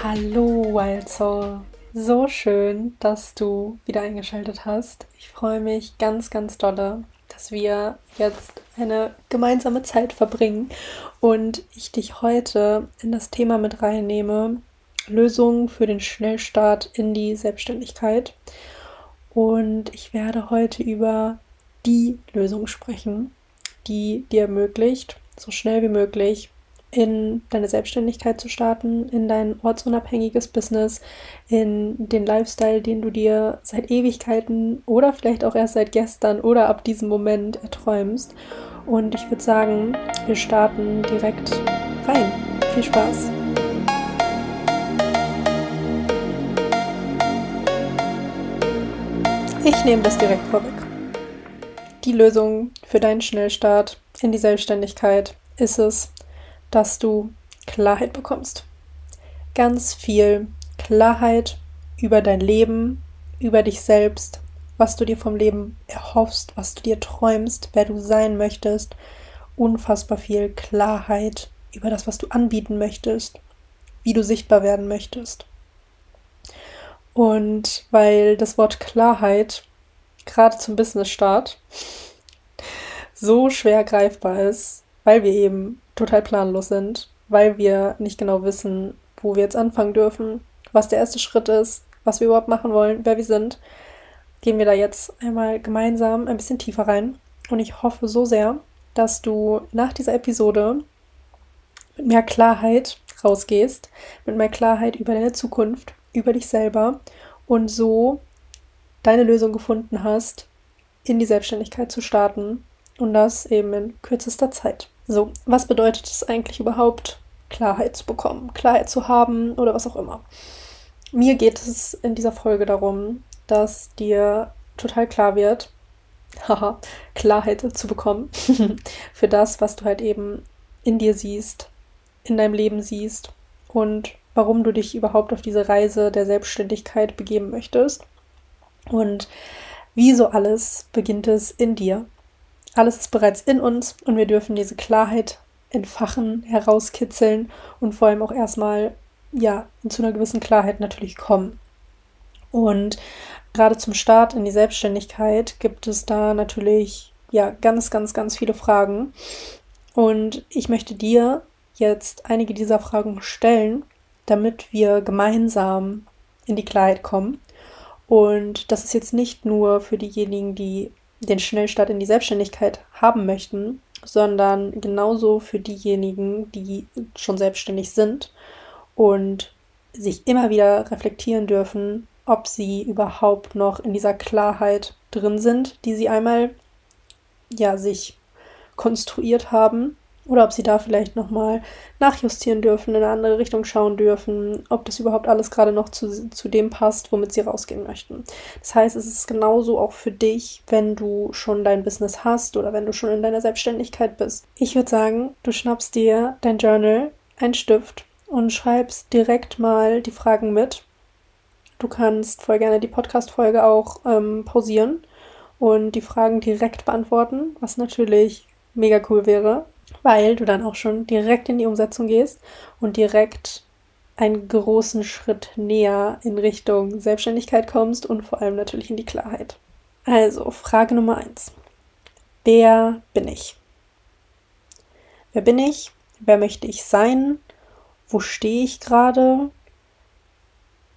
Hallo, Wild Soul. So schön, dass du wieder eingeschaltet hast. Ich freue mich ganz, ganz dolle, dass wir jetzt eine gemeinsame Zeit verbringen und ich dich heute in das Thema mit reinnehme. Lösungen für den Schnellstart in die Selbstständigkeit. Und ich werde heute über die Lösung sprechen, die dir ermöglicht, so schnell wie möglich in deine Selbstständigkeit zu starten, in dein ortsunabhängiges Business, in den Lifestyle, den du dir seit Ewigkeiten oder vielleicht auch erst seit gestern oder ab diesem Moment erträumst. Und ich würde sagen, wir starten direkt rein. Viel Spaß! Ich nehme das direkt vorweg. Die Lösung für deinen Schnellstart in die Selbstständigkeit ist es, dass du Klarheit bekommst. Ganz viel Klarheit über dein Leben, über dich selbst, was du dir vom Leben erhoffst, was du dir träumst, wer du sein möchtest. Unfassbar viel Klarheit über das, was du anbieten möchtest, wie du sichtbar werden möchtest. Und weil das Wort Klarheit gerade zum Business-Start so schwer greifbar ist, weil wir eben total planlos sind, weil wir nicht genau wissen, wo wir jetzt anfangen dürfen, was der erste Schritt ist, was wir überhaupt machen wollen, wer wir sind, gehen wir da jetzt einmal gemeinsam ein bisschen tiefer rein. Und ich hoffe so sehr, dass du nach dieser Episode mit mehr Klarheit rausgehst, mit mehr Klarheit über deine Zukunft, über dich selber und so deine Lösung gefunden hast, in die Selbstständigkeit zu starten und das eben in kürzester Zeit. So, was bedeutet es eigentlich überhaupt, Klarheit zu bekommen, Klarheit zu haben oder was auch immer? Mir geht es in dieser Folge darum, dass dir total klar wird, haha, Klarheit zu bekommen für das, was du halt eben in dir siehst, in deinem Leben siehst und warum du dich überhaupt auf diese Reise der Selbstständigkeit begeben möchtest. Und wie so alles beginnt es in dir. Alles ist bereits in uns und wir dürfen diese Klarheit entfachen, herauskitzeln und vor allem auch erstmal ja zu einer gewissen Klarheit natürlich kommen. Und gerade zum Start in die Selbstständigkeit gibt es da natürlich ja ganz, ganz, ganz viele Fragen. Und ich möchte dir jetzt einige dieser Fragen stellen, damit wir gemeinsam in die Klarheit kommen. Und das ist jetzt nicht nur für diejenigen, die den Schnellstart in die Selbstständigkeit haben möchten, sondern genauso für diejenigen, die schon selbstständig sind und sich immer wieder reflektieren dürfen, ob sie überhaupt noch in dieser Klarheit drin sind, die sie einmal ja sich konstruiert haben oder ob sie da vielleicht nochmal nachjustieren dürfen, in eine andere Richtung schauen dürfen, ob das überhaupt alles gerade noch zu, zu dem passt, womit sie rausgehen möchten. Das heißt, es ist genauso auch für dich, wenn du schon dein Business hast oder wenn du schon in deiner Selbstständigkeit bist. Ich würde sagen, du schnappst dir dein Journal, einen Stift und schreibst direkt mal die Fragen mit. Du kannst voll gerne die Podcast-Folge auch ähm, pausieren und die Fragen direkt beantworten, was natürlich mega cool wäre, weil du dann auch schon direkt in die Umsetzung gehst und direkt einen großen Schritt näher in Richtung Selbstständigkeit kommst und vor allem natürlich in die Klarheit. Also, Frage Nummer eins. Wer bin ich? Wer bin ich? Wer möchte ich sein? Wo stehe ich gerade?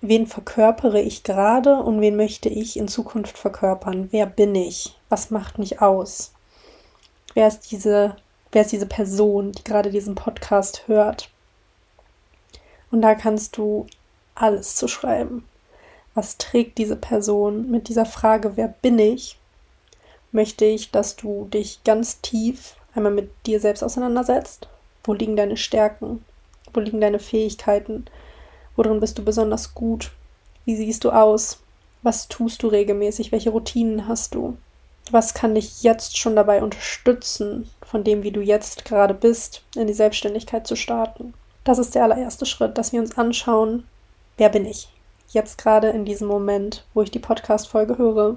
Wen verkörpere ich gerade und wen möchte ich in Zukunft verkörpern? Wer bin ich? Was macht mich aus? Wer ist diese wer ist diese Person, die gerade diesen Podcast hört. Und da kannst du alles zu schreiben. Was trägt diese Person mit dieser Frage, wer bin ich? Möchte ich, dass du dich ganz tief einmal mit dir selbst auseinandersetzt. Wo liegen deine Stärken? Wo liegen deine Fähigkeiten? Worin bist du besonders gut? Wie siehst du aus? Was tust du regelmäßig? Welche Routinen hast du? Was kann dich jetzt schon dabei unterstützen, von dem, wie du jetzt gerade bist, in die Selbstständigkeit zu starten? Das ist der allererste Schritt, dass wir uns anschauen, wer bin ich? Jetzt gerade in diesem Moment, wo ich die Podcast-Folge höre.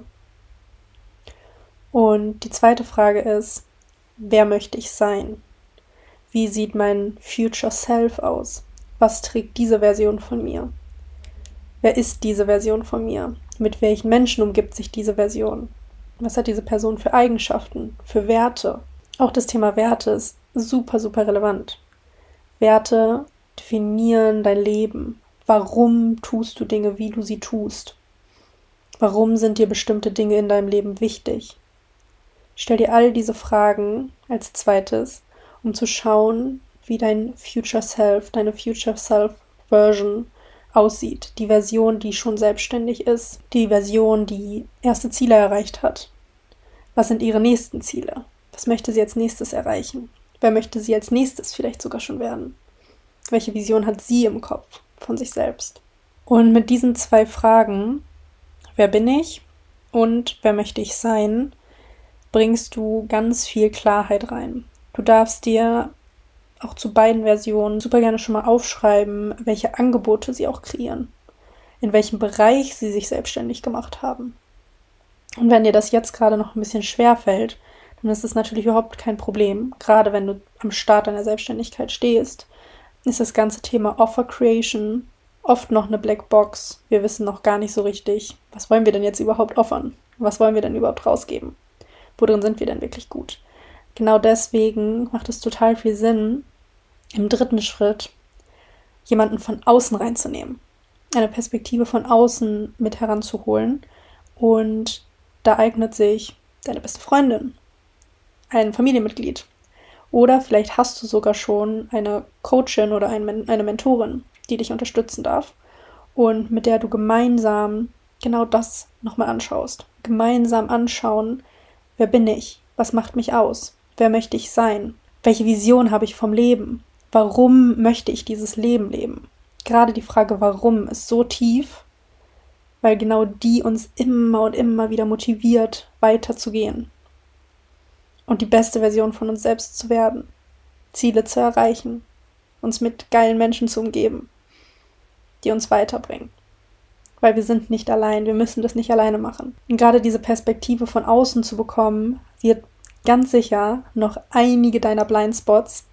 Und die zweite Frage ist, wer möchte ich sein? Wie sieht mein Future Self aus? Was trägt diese Version von mir? Wer ist diese Version von mir? Mit welchen Menschen umgibt sich diese Version? Was hat diese Person für Eigenschaften, für Werte? Auch das Thema Werte ist super, super relevant. Werte definieren dein Leben. Warum tust du Dinge, wie du sie tust? Warum sind dir bestimmte Dinge in deinem Leben wichtig? Stell dir all diese Fragen als zweites, um zu schauen, wie dein Future Self, deine Future Self Version aussieht. Die Version, die schon selbstständig ist, die Version, die erste Ziele erreicht hat. Was sind ihre nächsten Ziele? Was möchte sie als nächstes erreichen? Wer möchte sie als nächstes vielleicht sogar schon werden? Welche Vision hat sie im Kopf von sich selbst? Und mit diesen zwei Fragen, wer bin ich und wer möchte ich sein, bringst du ganz viel Klarheit rein. Du darfst dir auch zu beiden Versionen super gerne schon mal aufschreiben, welche Angebote sie auch kreieren, in welchem Bereich sie sich selbstständig gemacht haben. Und wenn dir das jetzt gerade noch ein bisschen schwer fällt, dann ist es natürlich überhaupt kein Problem. Gerade wenn du am Start deiner Selbstständigkeit stehst, ist das ganze Thema Offer Creation oft noch eine Black Box. Wir wissen noch gar nicht so richtig, was wollen wir denn jetzt überhaupt offern? Was wollen wir denn überhaupt rausgeben? Worin sind wir denn wirklich gut? Genau deswegen macht es total viel Sinn, im dritten Schritt jemanden von außen reinzunehmen, eine Perspektive von außen mit heranzuholen. Und da eignet sich deine beste Freundin, ein Familienmitglied. Oder vielleicht hast du sogar schon eine Coachin oder eine Mentorin, die dich unterstützen darf und mit der du gemeinsam genau das nochmal anschaust. Gemeinsam anschauen, wer bin ich? Was macht mich aus? Wer möchte ich sein? Welche Vision habe ich vom Leben? Warum möchte ich dieses Leben leben? Gerade die Frage warum ist so tief, weil genau die uns immer und immer wieder motiviert, weiterzugehen und die beste Version von uns selbst zu werden, Ziele zu erreichen, uns mit geilen Menschen zu umgeben, die uns weiterbringen. Weil wir sind nicht allein, wir müssen das nicht alleine machen. Und gerade diese Perspektive von außen zu bekommen, wird ganz sicher noch einige deiner Blindspots,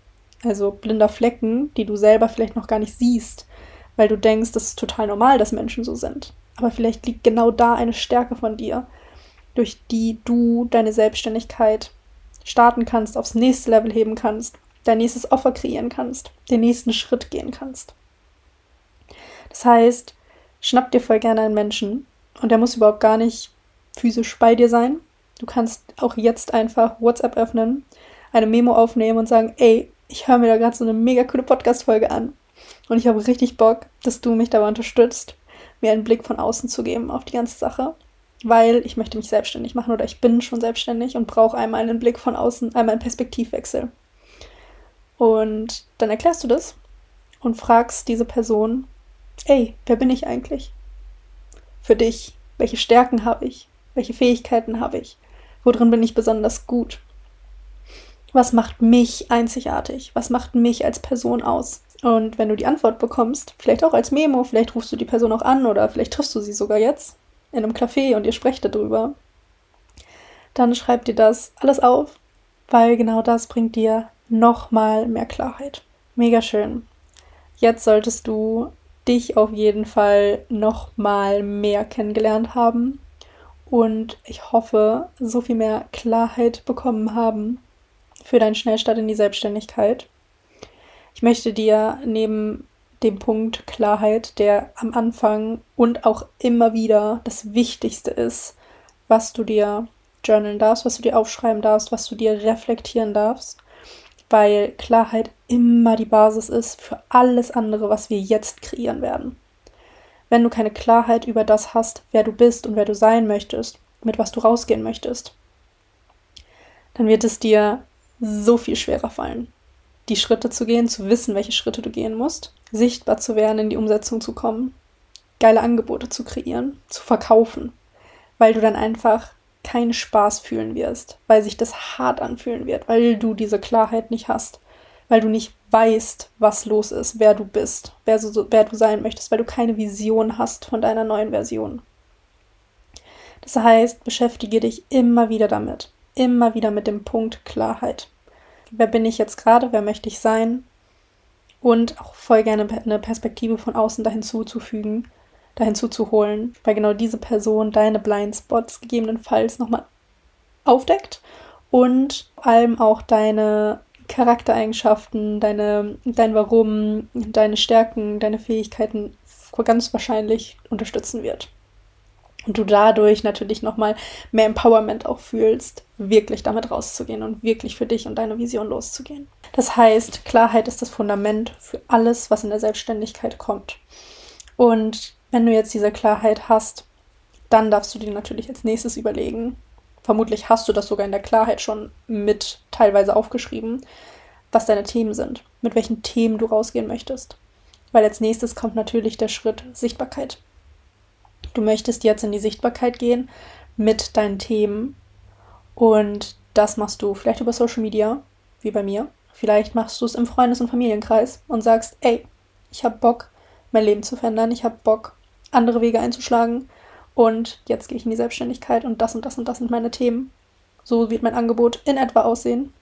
also blinder Flecken, die du selber vielleicht noch gar nicht siehst, weil du denkst, das ist total normal, dass Menschen so sind. Aber vielleicht liegt genau da eine Stärke von dir, durch die du deine Selbstständigkeit starten kannst, aufs nächste Level heben kannst, dein nächstes Offer kreieren kannst, den nächsten Schritt gehen kannst. Das heißt, schnapp dir voll gerne einen Menschen und der muss überhaupt gar nicht physisch bei dir sein, Du kannst auch jetzt einfach WhatsApp öffnen, eine Memo aufnehmen und sagen, ey, ich höre mir da gerade so eine mega coole Podcast-Folge an. Und ich habe richtig Bock, dass du mich dabei unterstützt, mir einen Blick von außen zu geben auf die ganze Sache. Weil ich möchte mich selbstständig machen oder ich bin schon selbstständig und brauche einmal einen Blick von außen, einmal einen Perspektivwechsel. Und dann erklärst du das und fragst diese Person, ey, wer bin ich eigentlich? Für dich, welche Stärken habe ich? Welche Fähigkeiten habe ich? Worin bin ich besonders gut? Was macht mich einzigartig? Was macht mich als Person aus? Und wenn du die Antwort bekommst, vielleicht auch als Memo, vielleicht rufst du die Person auch an oder vielleicht triffst du sie sogar jetzt in einem Café und ihr sprecht darüber, dann schreib dir das alles auf, weil genau das bringt dir nochmal mehr Klarheit. Mega schön. Jetzt solltest du dich auf jeden Fall nochmal mehr kennengelernt haben und ich hoffe, so viel mehr Klarheit bekommen haben für deinen Schnellstart in die Selbstständigkeit. Ich möchte dir neben dem Punkt Klarheit, der am Anfang und auch immer wieder das Wichtigste ist, was du dir journalen darfst, was du dir aufschreiben darfst, was du dir reflektieren darfst, weil Klarheit immer die Basis ist für alles andere, was wir jetzt kreieren werden wenn du keine Klarheit über das hast, wer du bist und wer du sein möchtest, mit was du rausgehen möchtest, dann wird es dir so viel schwerer fallen. Die Schritte zu gehen, zu wissen, welche Schritte du gehen musst, sichtbar zu werden, in die Umsetzung zu kommen, geile Angebote zu kreieren, zu verkaufen, weil du dann einfach keinen Spaß fühlen wirst, weil sich das hart anfühlen wird, weil du diese Klarheit nicht hast, weil du nicht weißt, was los ist, wer du bist, wer, so, wer du sein möchtest, weil du keine Vision hast von deiner neuen Version. Das heißt, beschäftige dich immer wieder damit, immer wieder mit dem Punkt Klarheit. Wer bin ich jetzt gerade, wer möchte ich sein? Und auch voll gerne eine Perspektive von außen dahin zuzufügen, dahin zuzuholen, weil genau diese Person deine Blindspots gegebenenfalls nochmal aufdeckt und vor allem auch deine Charaktereigenschaften, deine, dein Warum, deine Stärken, deine Fähigkeiten ganz wahrscheinlich unterstützen wird. Und du dadurch natürlich nochmal mehr Empowerment auch fühlst, wirklich damit rauszugehen und wirklich für dich und deine Vision loszugehen. Das heißt, Klarheit ist das Fundament für alles, was in der Selbstständigkeit kommt. Und wenn du jetzt diese Klarheit hast, dann darfst du dir natürlich als nächstes überlegen, vermutlich hast du das sogar in der Klarheit schon mit teilweise aufgeschrieben, was deine Themen sind, mit welchen Themen du rausgehen möchtest. Weil als nächstes kommt natürlich der Schritt Sichtbarkeit. Du möchtest jetzt in die Sichtbarkeit gehen mit deinen Themen und das machst du vielleicht über Social Media, wie bei mir. Vielleicht machst du es im Freundes- und Familienkreis und sagst, ey, ich habe Bock, mein Leben zu verändern, ich habe Bock, andere Wege einzuschlagen und jetzt gehe ich in die Selbstständigkeit und das und das und das sind meine Themen. So wird mein Angebot in etwa aussehen.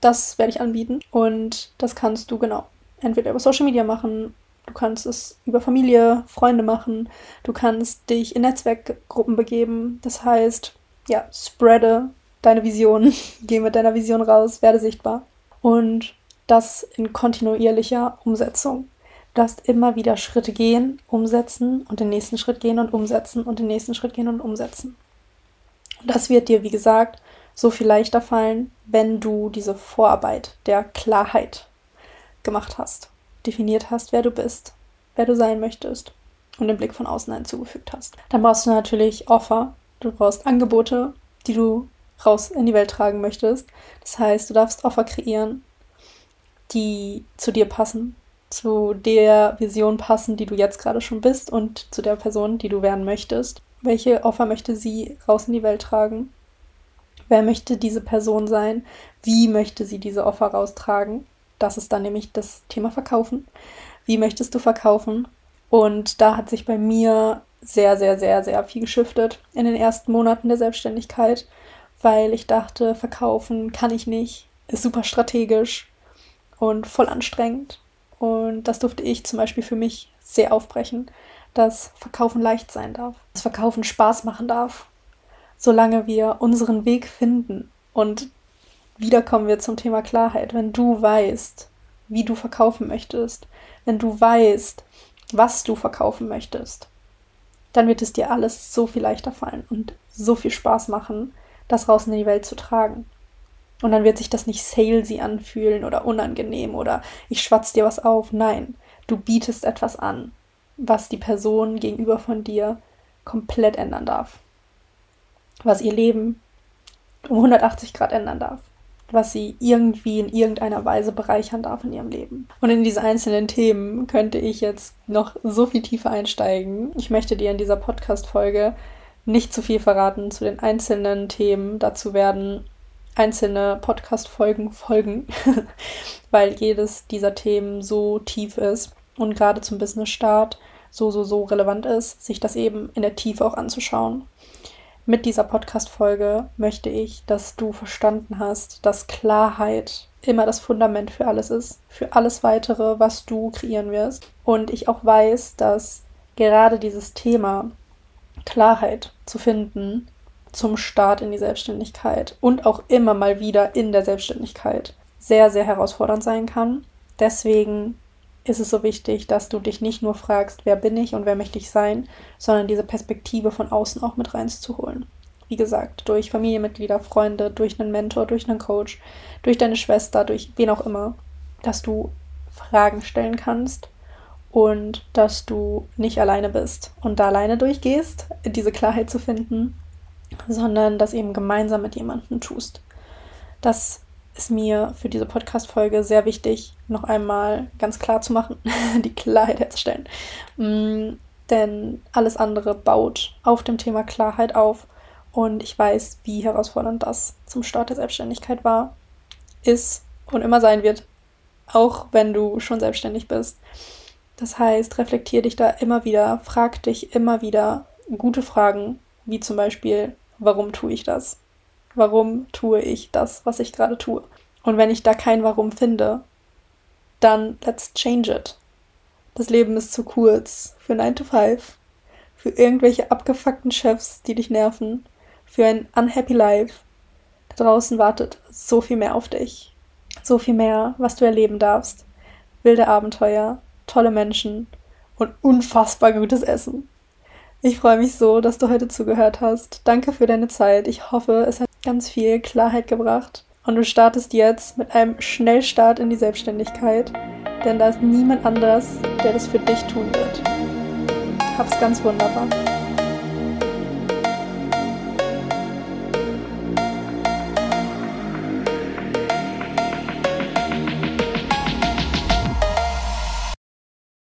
Das werde ich anbieten und das kannst du genau entweder über Social Media machen, du kannst es über Familie, Freunde machen, du kannst dich in Netzwerkgruppen begeben. Das heißt, ja, spreade deine Vision, geh mit deiner Vision raus, werde sichtbar und das in kontinuierlicher Umsetzung. Du darfst immer wieder Schritte gehen, umsetzen und den nächsten Schritt gehen und umsetzen und den nächsten Schritt gehen und umsetzen. Und das wird dir, wie gesagt, so viel leichter fallen, wenn du diese Vorarbeit der Klarheit gemacht hast, definiert hast, wer du bist, wer du sein möchtest und den Blick von außen hinzugefügt hast. Dann brauchst du natürlich Offer, du brauchst Angebote, die du raus in die Welt tragen möchtest. Das heißt, du darfst Offer kreieren, die zu dir passen, zu der Vision passen, die du jetzt gerade schon bist und zu der Person, die du werden möchtest. Welche Offer möchte sie raus in die Welt tragen? Wer möchte diese Person sein? Wie möchte sie diese Offer raustragen? Das ist dann nämlich das Thema Verkaufen. Wie möchtest du verkaufen? Und da hat sich bei mir sehr, sehr, sehr, sehr viel geschiftet in den ersten Monaten der Selbstständigkeit, weil ich dachte, verkaufen kann ich nicht, ist super strategisch und voll anstrengend. Und das durfte ich zum Beispiel für mich sehr aufbrechen, dass Verkaufen leicht sein darf, dass Verkaufen Spaß machen darf, solange wir unseren Weg finden. Und wieder kommen wir zum Thema Klarheit. Wenn du weißt, wie du verkaufen möchtest, wenn du weißt, was du verkaufen möchtest, dann wird es dir alles so viel leichter fallen und so viel Spaß machen, das raus in die Welt zu tragen. Und dann wird sich das nicht salesy anfühlen oder unangenehm oder ich schwatz dir was auf. Nein, du bietest etwas an, was die Person gegenüber von dir komplett ändern darf. Was ihr Leben um 180 Grad ändern darf. Was sie irgendwie in irgendeiner Weise bereichern darf in ihrem Leben. Und in diese einzelnen Themen könnte ich jetzt noch so viel tiefer einsteigen. Ich möchte dir in dieser Podcast-Folge nicht zu viel verraten zu den einzelnen Themen. Dazu werden einzelne Podcast-Folgen folgen, weil jedes dieser Themen so tief ist und gerade zum Business-Start so, so, so relevant ist, sich das eben in der Tiefe auch anzuschauen. Mit dieser Podcast-Folge möchte ich, dass du verstanden hast, dass Klarheit immer das Fundament für alles ist, für alles weitere, was du kreieren wirst. Und ich auch weiß, dass gerade dieses Thema Klarheit zu finden zum Start in die Selbstständigkeit und auch immer mal wieder in der Selbstständigkeit sehr, sehr herausfordernd sein kann. Deswegen ist es so wichtig, dass du dich nicht nur fragst, wer bin ich und wer möchte ich sein, sondern diese Perspektive von außen auch mit reinzuholen. Wie gesagt, durch Familienmitglieder, Freunde, durch einen Mentor, durch einen Coach, durch deine Schwester, durch wen auch immer, dass du Fragen stellen kannst und dass du nicht alleine bist und da alleine durchgehst, diese Klarheit zu finden sondern das eben gemeinsam mit jemandem tust. Das ist mir für diese Podcast-Folge sehr wichtig, noch einmal ganz klar zu machen, die Klarheit herzustellen. Mm, denn alles andere baut auf dem Thema Klarheit auf. Und ich weiß, wie herausfordernd das zum Start der Selbstständigkeit war, ist und immer sein wird, auch wenn du schon selbstständig bist. Das heißt, reflektier dich da immer wieder, frag dich immer wieder gute Fragen, wie zum Beispiel, warum tue ich das? Warum tue ich das, was ich gerade tue? Und wenn ich da kein Warum finde, dann let's change it. Das Leben ist zu kurz für 9 to 5, für irgendwelche abgefuckten Chefs, die dich nerven, für ein unhappy life. Da draußen wartet so viel mehr auf dich. So viel mehr, was du erleben darfst. Wilde Abenteuer, tolle Menschen und unfassbar gutes Essen. Ich freue mich so, dass du heute zugehört hast. Danke für deine Zeit. Ich hoffe, es hat ganz viel Klarheit gebracht. Und du startest jetzt mit einem Schnellstart in die Selbstständigkeit, denn da ist niemand anders, der das für dich tun wird. Hab's ganz wunderbar.